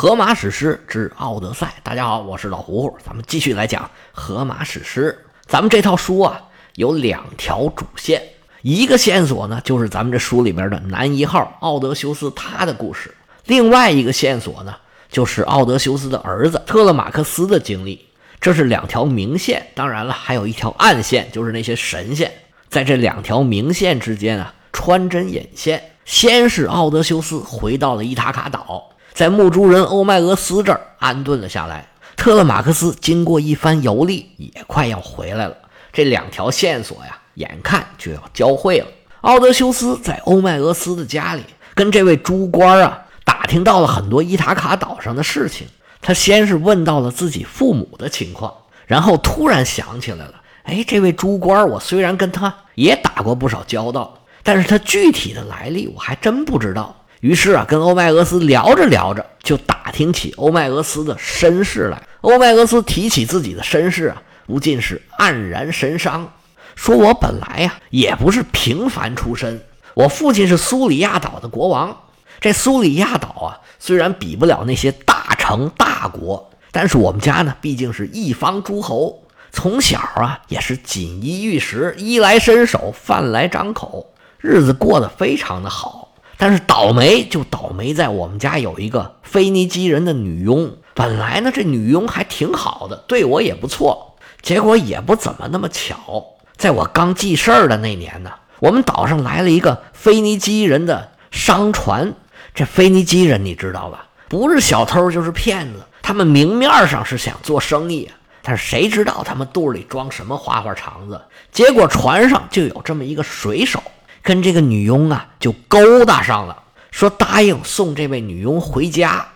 荷马史诗之《奥德赛》。大家好，我是老胡胡，咱们继续来讲荷马史诗。咱们这套书啊，有两条主线，一个线索呢，就是咱们这书里边的男一号奥德修斯他的故事；另外一个线索呢，就是奥德修斯的儿子特勒马克斯的经历。这是两条明线，当然了，还有一条暗线，就是那些神仙在这两条明线之间啊穿针引线。先是奥德修斯回到了伊塔卡岛。在牧猪人欧迈俄斯这儿安顿了下来。特勒马克思经过一番游历，也快要回来了。这两条线索呀，眼看就要交汇了。奥德修斯在欧迈俄斯的家里，跟这位猪官啊打听到了很多伊塔卡岛上的事情。他先是问到了自己父母的情况，然后突然想起来了：哎，这位猪官，我虽然跟他也打过不少交道，但是他具体的来历我还真不知道。于是啊，跟欧迈俄斯聊着聊着，就打听起欧迈俄斯的身世来。欧迈俄斯提起自己的身世啊，不禁是黯然神伤，说：“我本来呀，也不是平凡出身。我父亲是苏里亚岛的国王。这苏里亚岛啊，虽然比不了那些大城大国，但是我们家呢，毕竟是一方诸侯。从小啊，也是锦衣玉食，衣来伸手，饭来张口，日子过得非常的好。”但是倒霉就倒霉在我们家有一个腓尼基人的女佣，本来呢这女佣还挺好的，对我也不错，结果也不怎么那么巧，在我刚记事儿的那年呢，我们岛上来了一个腓尼基人的商船。这腓尼基人你知道吧？不是小偷就是骗子，他们明面上是想做生意，但是谁知道他们肚里装什么花花肠子？结果船上就有这么一个水手。跟这个女佣啊就勾搭上了，说答应送这位女佣回家。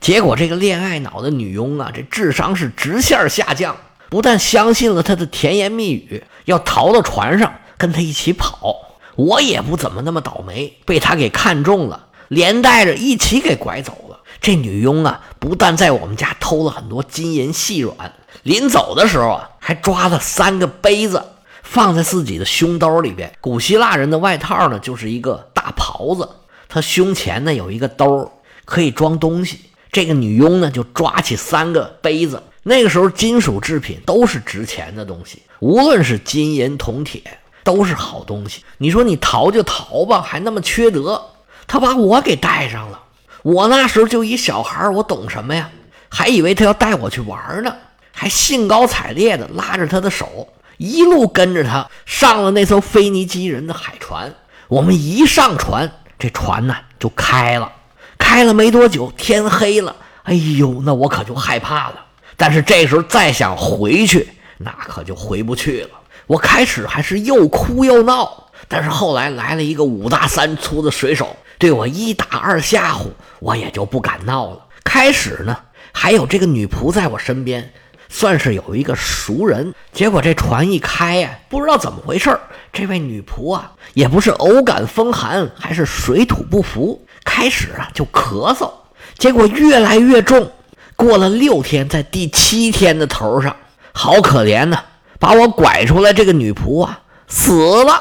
结果这个恋爱脑的女佣啊，这智商是直线下降，不但相信了他的甜言蜜语，要逃到船上跟他一起跑。我也不怎么那么倒霉，被他给看中了，连带着一起给拐走了。这女佣啊，不但在我们家偷了很多金银细软，临走的时候啊，还抓了三个杯子。放在自己的胸兜里边。古希腊人的外套呢，就是一个大袍子，他胸前呢有一个兜，可以装东西。这个女佣呢就抓起三个杯子。那个时候金属制品都是值钱的东西，无论是金银铜铁都是好东西。你说你逃就逃吧，还那么缺德。他把我给带上了，我那时候就一小孩，我懂什么呀？还以为他要带我去玩呢，还兴高采烈的拉着他的手。一路跟着他上了那艘腓尼基人的海船。我们一上船，这船呢就开了。开了没多久，天黑了。哎呦，那我可就害怕了。但是这时候再想回去，那可就回不去了。我开始还是又哭又闹，但是后来来了一个五大三粗的水手，对我一打二吓唬，我也就不敢闹了。开始呢，还有这个女仆在我身边。算是有一个熟人，结果这船一开呀，不知道怎么回事这位女仆啊，也不是偶感风寒，还是水土不服，开始啊就咳嗽，结果越来越重。过了六天，在第七天的头上，好可怜呐！把我拐出来，这个女仆啊死了。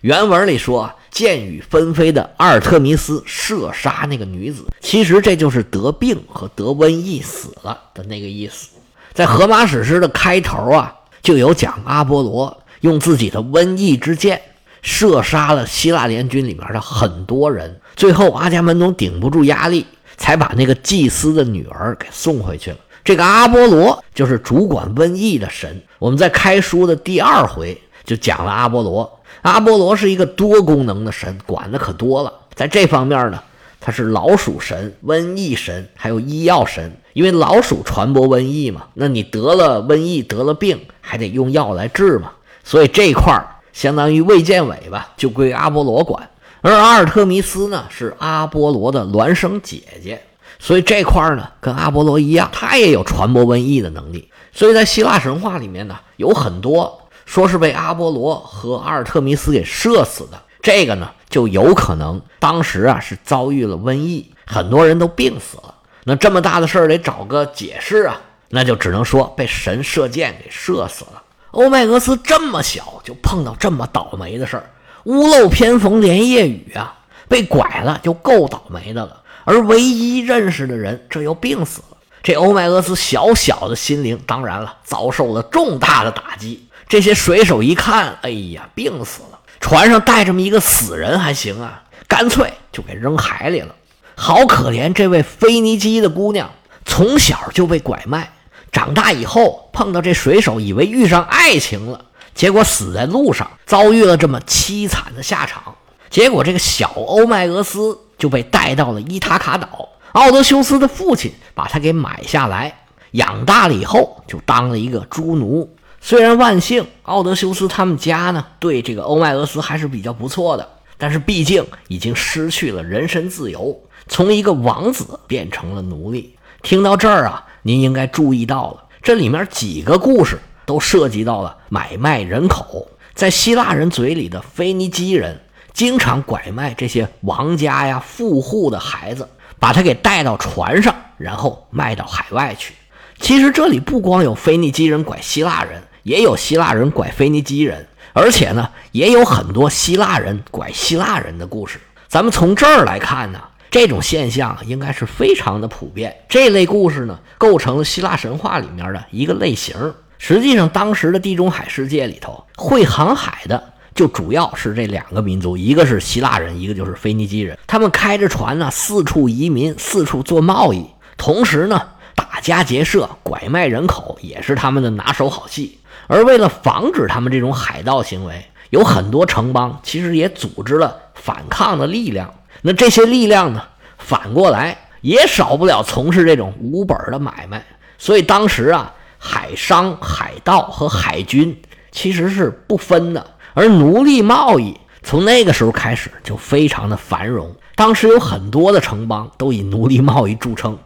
原文里说，箭雨纷飞的阿尔特弥斯射杀那个女子，其实这就是得病和得瘟疫死了的那个意思。在荷马史诗的开头啊，就有讲阿波罗用自己的瘟疫之箭射杀了希腊联军里面的很多人，最后阿伽门农顶不住压力，才把那个祭司的女儿给送回去了。这个阿波罗就是主管瘟疫的神。我们在开书的第二回就讲了阿波罗，阿波罗是一个多功能的神，管的可多了。在这方面呢。他是老鼠神、瘟疫神，还有医药神。因为老鼠传播瘟疫嘛，那你得了瘟疫、得了病，还得用药来治嘛。所以这块儿相当于卫健委吧，就归阿波罗管。而阿尔特弥斯呢，是阿波罗的孪生姐姐，所以这块儿呢，跟阿波罗一样，他也有传播瘟疫的能力。所以在希腊神话里面呢，有很多说是被阿波罗和阿尔特弥斯给射死的。这个呢，就有可能当时啊是遭遇了瘟疫，很多人都病死了。那这么大的事儿得找个解释啊，那就只能说被神射箭给射死了。欧迈俄斯这么小就碰到这么倒霉的事儿，屋漏偏逢连夜雨啊，被拐了就够倒霉的了。而唯一认识的人这又病死了。这欧迈俄斯小小的心灵，当然了，遭受了重大的打击。这些水手一看，哎呀，病死了，船上带这么一个死人还行啊，干脆就给扔海里了。好可怜，这位腓尼基的姑娘从小就被拐卖，长大以后碰到这水手，以为遇上爱情了，结果死在路上，遭遇了这么凄惨的下场。结果这个小欧迈俄斯就被带到了伊塔卡岛，奥德修斯的父亲把他给买下来，养大了以后就当了一个猪奴。虽然万幸，奥德修斯他们家呢对这个欧迈俄斯还是比较不错的，但是毕竟已经失去了人身自由。从一个王子变成了奴隶。听到这儿啊，您应该注意到了，这里面几个故事都涉及到了买卖人口。在希腊人嘴里的腓尼基人，经常拐卖这些王家呀、富户的孩子，把他给带到船上，然后卖到海外去。其实这里不光有腓尼基人拐希腊人，也有希腊人拐腓尼基人，而且呢，也有很多希腊人拐希腊人的故事。咱们从这儿来看呢。这种现象应该是非常的普遍。这类故事呢，构成了希腊神话里面的一个类型。实际上，当时的地中海世界里头，会航海的就主要是这两个民族，一个是希腊人，一个就是腓尼基人。他们开着船呢，四处移民，四处做贸易，同时呢，打家劫舍、拐卖人口也是他们的拿手好戏。而为了防止他们这种海盗行为，有很多城邦其实也组织了反抗的力量。那这些力量呢，反过来也少不了从事这种无本的买卖。所以当时啊，海商、海盗和海军其实是不分的。而奴隶贸易从那个时候开始就非常的繁荣。当时有很多的城邦都以奴隶贸易著称，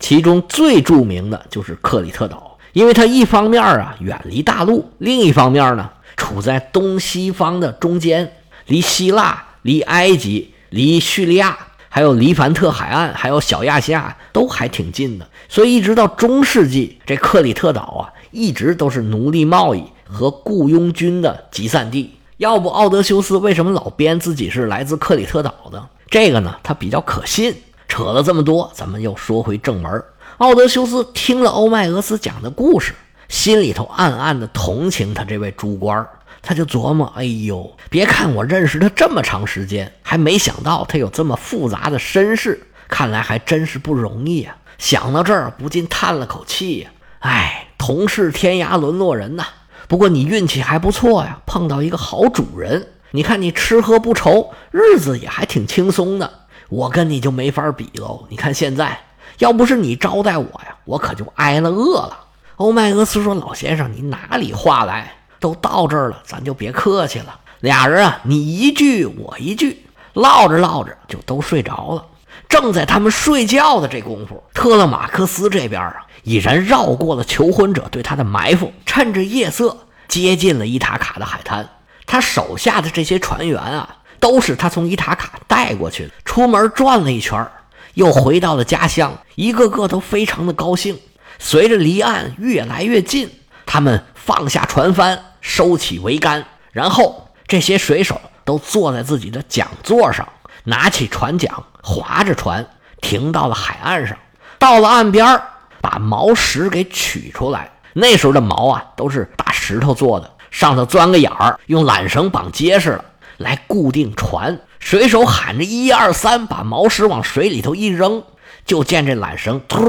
其中最著名的就是克里特岛，因为它一方面啊远离大陆，另一方面呢处在东西方的中间，离希腊、离埃及。离叙利亚、还有黎凡特海岸、还有小亚细亚都还挺近的，所以一直到中世纪，这克里特岛啊，一直都是奴隶贸易和雇佣军的集散地。要不，奥德修斯为什么老编自己是来自克里特岛的？这个呢，他比较可信。扯了这么多，咱们又说回正文。奥德修斯听了欧迈俄斯讲的故事，心里头暗暗的同情他这位猪官儿。他就琢磨：“哎呦，别看我认识他这么长时间，还没想到他有这么复杂的身世，看来还真是不容易啊。”想到这儿，不禁叹了口气呀：“哎，同是天涯沦落人呐。不过你运气还不错呀，碰到一个好主人。你看你吃喝不愁，日子也还挺轻松的。我跟你就没法比喽。你看现在，要不是你招待我呀，我可就挨了饿了。”欧迈俄斯说：“老先生，你哪里话来？”都到这儿了，咱就别客气了。俩人啊，你一句我一句，唠着唠着就都睡着了。正在他们睡觉的这功夫，特勒马克斯这边啊，已然绕过了求婚者对他的埋伏，趁着夜色接近了伊塔卡的海滩。他手下的这些船员啊，都是他从伊塔卡带过去的。出门转了一圈，又回到了家乡，一个个都非常的高兴。随着离岸越来越近，他们放下船帆。收起桅杆，然后这些水手都坐在自己的桨座上，拿起船桨，划着船停到了海岸上。到了岸边，把锚石给取出来。那时候的锚啊，都是大石头做的，上头钻个眼儿，用缆绳绑结实了，来固定船。水手喊着“一二三”，把锚石往水里头一扔，就见这缆绳突，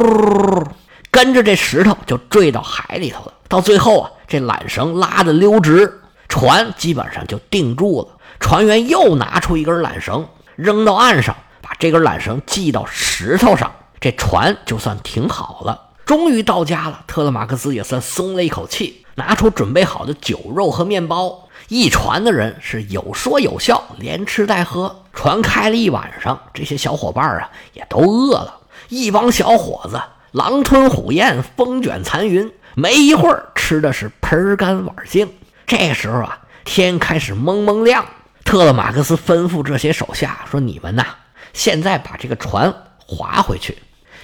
跟着这石头就坠到海里头了。到最后啊。这缆绳拉的溜直，船基本上就定住了。船员又拿出一根缆绳，扔到岸上，把这根缆绳系到石头上，这船就算停好了。终于到家了，特勒马克斯也算松了一口气，拿出准备好的酒肉和面包。一船的人是有说有笑，连吃带喝。船开了一晚上，这些小伙伴啊也都饿了。一帮小伙子狼吞虎咽，风卷残云。没一会儿，吃的是盆干碗净。这时候啊，天开始蒙蒙亮。特勒马克思吩咐这些手下说：“你们呐，现在把这个船划回去，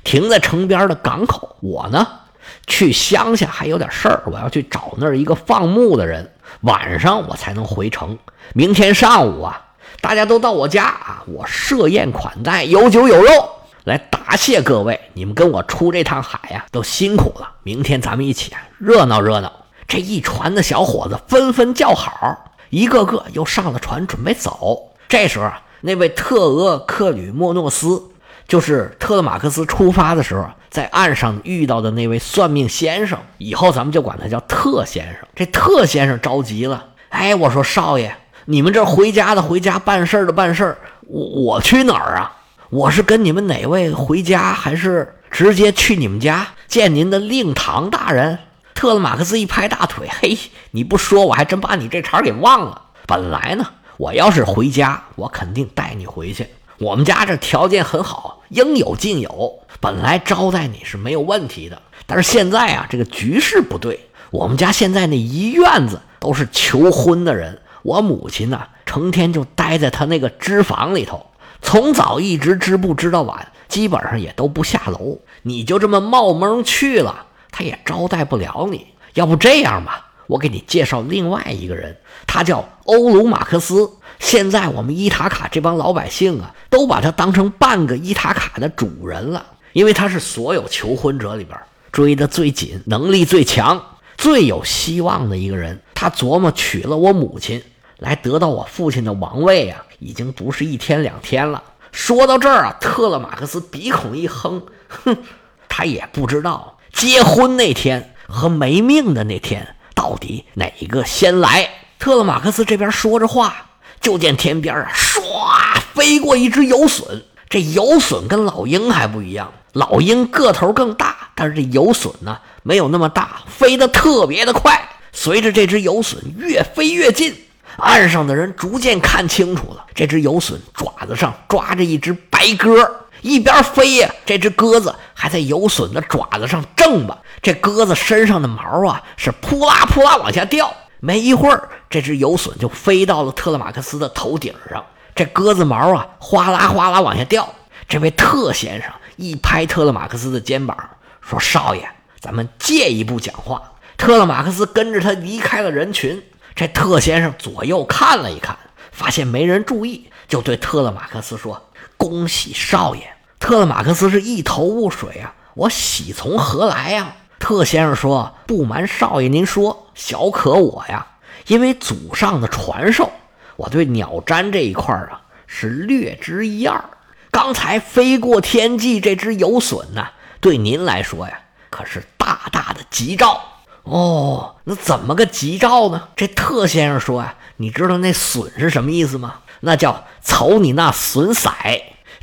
停在城边的港口。我呢，去乡下还有点事儿，我要去找那儿一个放牧的人。晚上我才能回城。明天上午啊，大家都到我家啊，我设宴款待，有酒有肉。”来答谢各位，你们跟我出这趟海呀，都辛苦了。明天咱们一起啊热闹热闹。这一船的小伙子纷纷叫好，一个个又上了船准备走。这时候啊，那位特俄克吕莫诺斯，就是特勒马克思出发的时候在岸上遇到的那位算命先生，以后咱们就管他叫特先生。这特先生着急了，哎，我说少爷，你们这回家的回家，办事的办事，我我去哪儿啊？我是跟你们哪位回家，还是直接去你们家见您的令堂大人？特勒马克思一拍大腿，嘿，你不说我还真把你这茬给忘了。本来呢，我要是回家，我肯定带你回去。我们家这条件很好，应有尽有，本来招待你是没有问题的。但是现在啊，这个局势不对，我们家现在那一院子都是求婚的人，我母亲呢，成天就待在她那个织房里头。从早一直织布织到晚，基本上也都不下楼。你就这么冒蒙去了，他也招待不了你。要不这样吧，我给你介绍另外一个人，他叫欧鲁马克思。现在我们伊塔卡这帮老百姓啊，都把他当成半个伊塔卡的主人了，因为他是所有求婚者里边追得最紧、能力最强、最有希望的一个人。他琢磨娶了我母亲。来得到我父亲的王位啊，已经不是一天两天了。说到这儿啊，特勒马克思鼻孔一哼，哼，他也不知道结婚那天和没命的那天到底哪一个先来。特勒马克思这边说着话，就见天边啊，唰飞过一只游隼。这游隼跟老鹰还不一样，老鹰个头更大，但是这游隼呢没有那么大，飞得特别的快。随着这只游隼越飞越近。岸上的人逐渐看清楚了，这只游隼爪子上抓着一只白鸽，一边飞呀，这只鸽子还在游隼的爪子上挣吧。这鸽子身上的毛啊，是扑啦扑啦往下掉。没一会儿，这只游隼就飞到了特勒马克斯的头顶上。这鸽子毛啊，哗啦哗啦往下掉。这位特先生一拍特勒马克斯的肩膀，说：“少爷，咱们借一步讲话。”特勒马克斯跟着他离开了人群。这特先生左右看了一看，发现没人注意，就对特勒马克斯说：“恭喜少爷！”特勒马克斯是一头雾水啊，我喜从何来呀？特先生说：“不瞒少爷您说，小可我呀，因为祖上的传授，我对鸟占这一块啊是略知一二。刚才飞过天际这只游隼呐，对您来说呀，可是大大的吉兆。”哦，那怎么个吉兆呢？这特先生说呀，你知道那损是什么意思吗？那叫瞅你那损色。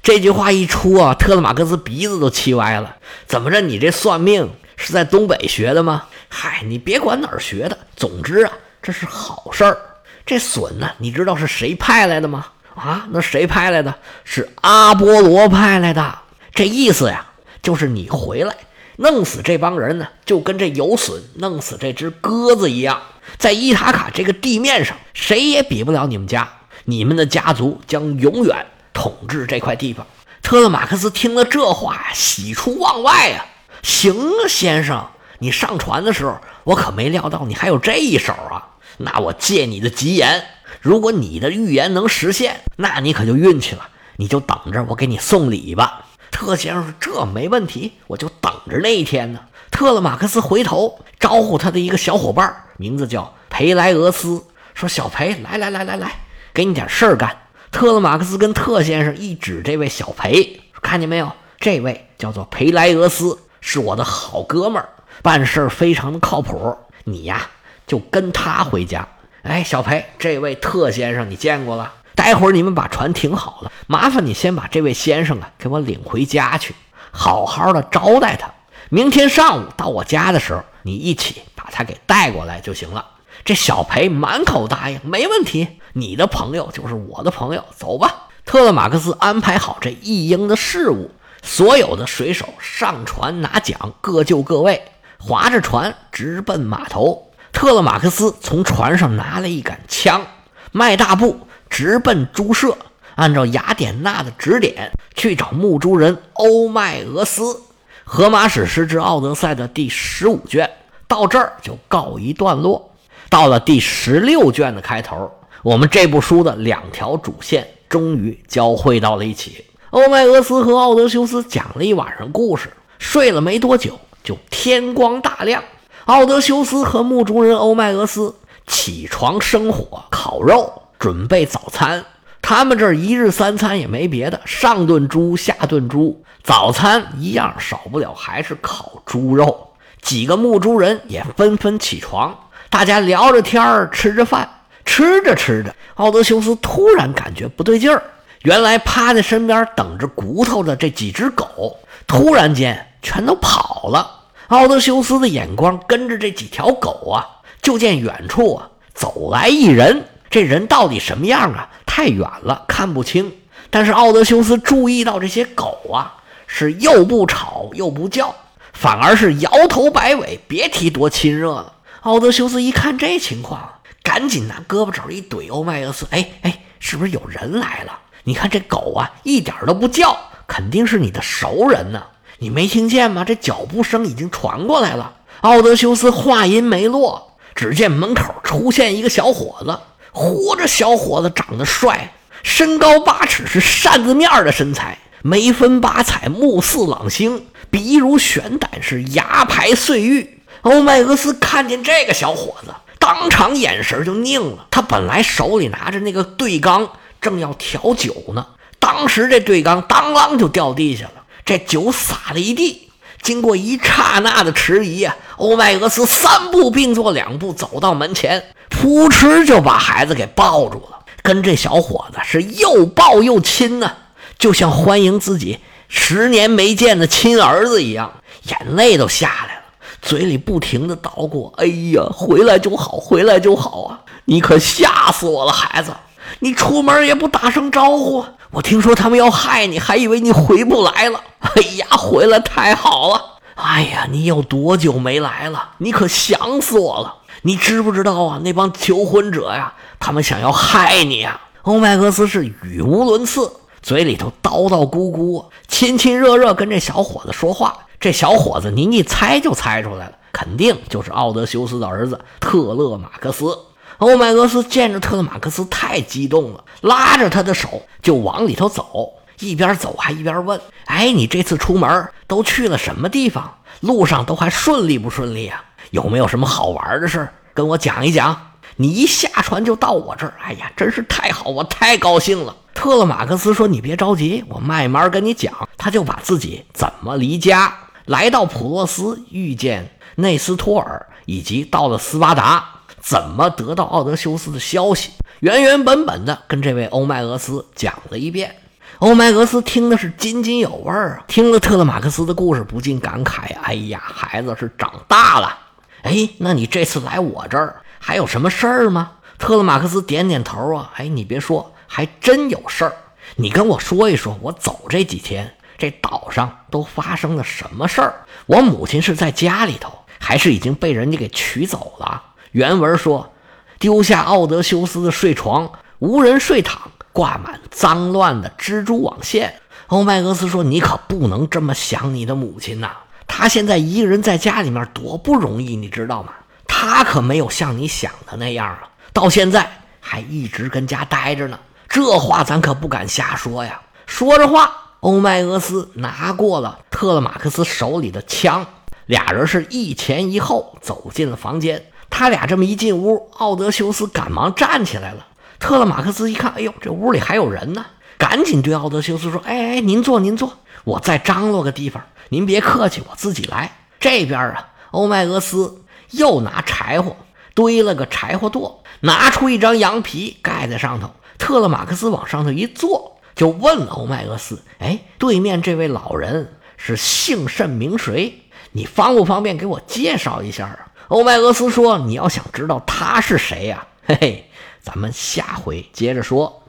这句话一出啊，特勒马克斯鼻子都气歪了。怎么着，你这算命是在东北学的吗？嗨，你别管哪儿学的，总之啊，这是好事儿。这笋呢，你知道是谁派来的吗？啊，那谁派来的？是阿波罗派来的。这意思呀，就是你回来。弄死这帮人呢，就跟这游隼弄死这只鸽子一样，在伊塔卡这个地面上，谁也比不了你们家。你们的家族将永远统治这块地方。特勒马克思听了这话，喜出望外啊！行啊，先生，你上船的时候，我可没料到你还有这一手啊！那我借你的吉言，如果你的预言能实现，那你可就运气了。你就等着我给你送礼吧。特先生说：“这没问题，我就等着那一天呢。”特勒马克思回头招呼他的一个小伙伴，名字叫培莱俄斯，说：“小培，来来来来来，给你点事儿干。”特勒马克思跟特先生一指这位小培，看见没有？这位叫做培莱俄斯，是我的好哥们儿，办事儿非常的靠谱。你呀，就跟他回家。哎，小裴，这位特先生你见过了？待会儿你们把船停好了，麻烦你先把这位先生啊给我领回家去，好好的招待他。明天上午到我家的时候，你一起把他给带过来就行了。这小裴满口答应，没问题。你的朋友就是我的朋友，走吧。特勒马克思安排好这一应的事务，所有的水手上船拿桨，各就各位，划着船直奔码头。特勒马克思从船上拿了一杆枪，迈大步。直奔猪舍，按照雅典娜的指点去找牧猪人欧迈俄斯。《荷马史诗之奥德赛》的第十五卷到这儿就告一段落。到了第十六卷的开头，我们这部书的两条主线终于交汇到了一起。欧迈俄斯和奥德修斯讲了一晚上故事，睡了没多久，就天光大亮。奥德修斯和墓主人欧迈俄斯起床生火烤肉，准备早餐。他们这一日三餐也没别的，上顿猪，下顿猪，早餐一样少不了还是烤猪肉。几个墓猪人也纷纷起床，大家聊着天儿，吃着饭。吃着吃着，奥德修斯突然感觉不对劲儿。原来趴在身边等着骨头的这几只狗，突然间全都跑了。奥德修斯的眼光跟着这几条狗啊，就见远处啊走来一人。这人到底什么样啊？太远了看不清。但是奥德修斯注意到这些狗啊，是又不吵又不叫，反而是摇头摆尾，别提多亲热了。奥德修斯一看这情况，赶紧拿胳膊肘一怼欧迈俄斯：“哎哎，是不是有人来了？你看这狗啊，一点都不叫，肯定是你的熟人呢。你没听见吗？这脚步声已经传过来了。”奥德修斯话音没落，只见门口出现一个小伙子。嚯，这小伙子长得帅，身高八尺，是扇子面的身材，眉分八彩，目似朗星，鼻如悬胆，是牙排碎玉。欧迈俄斯看见这个小伙子，当场眼神就拧了。他本来手里拿着那个对缸，正要调酒呢，当时这对缸当啷就掉地下了，这酒洒了一地。经过一刹那的迟疑啊，欧迈俄斯三步并作两步走到门前，扑哧就把孩子给抱住了，跟这小伙子是又抱又亲呢，就像欢迎自己十年没见的亲儿子一样，眼泪都下来了，嘴里不停的叨咕：“哎呀，回来就好，回来就好啊！你可吓死我了，孩子，你出门也不打声招呼。”我听说他们要害你，还以为你回不来了。哎呀，回来太好了！哎呀，你有多久没来了？你可想死我了！你知不知道啊？那帮求婚者呀，他们想要害你呀！欧迈俄斯是语无伦次，嘴里头叨叨咕咕，亲亲热热跟这小伙子说话。这小伙子，您一猜就猜出来了，肯定就是奥德修斯的儿子特勒马克思。欧迈俄斯见着特勒马克斯太激动了，拉着他的手就往里头走，一边走还一边问：“哎，你这次出门都去了什么地方？路上都还顺利不顺利啊？有没有什么好玩的事跟我讲一讲？你一下船就到我这儿，哎呀，真是太好，我太高兴了。”特勒马克斯说：“你别着急，我慢慢跟你讲。”他就把自己怎么离家，来到普洛斯，遇见内斯托尔，以及到了斯巴达。怎么得到奥德修斯的消息？原原本本的跟这位欧迈俄斯讲了一遍。欧迈俄斯听的是津津有味儿啊，听了特勒马克斯的故事，不禁感慨：“哎呀，孩子是长大了。”哎，那你这次来我这儿还有什么事儿吗？特勒马克斯点点头啊。哎，你别说，还真有事儿。你跟我说一说，我走这几天，这岛上都发生了什么事儿？我母亲是在家里头，还是已经被人家给取走了？原文说：“丢下奥德修斯的睡床，无人睡躺，挂满脏乱的蜘蛛网线。”欧迈俄斯说：“你可不能这么想你的母亲呐！她现在一个人在家里面多不容易，你知道吗？她可没有像你想的那样啊！到现在还一直跟家待着呢。这话咱可不敢瞎说呀！”说着话，欧迈俄斯拿过了特勒马克斯手里的枪，俩人是一前一后走进了房间。他俩这么一进屋，奥德修斯赶忙站起来了。特勒马克斯一看，哎呦，这屋里还有人呢，赶紧对奥德修斯说：“哎哎，您坐，您坐，我再张罗个地方，您别客气，我自己来。”这边啊，欧迈俄斯又拿柴火堆了个柴火垛，拿出一张羊皮盖在上头。特勒马克斯往上头一坐，就问欧迈俄斯：“哎，对面这位老人是姓甚名谁？你方不方便给我介绍一下啊？”欧麦俄斯说：“你要想知道他是谁呀？嘿嘿，咱们下回接着说。”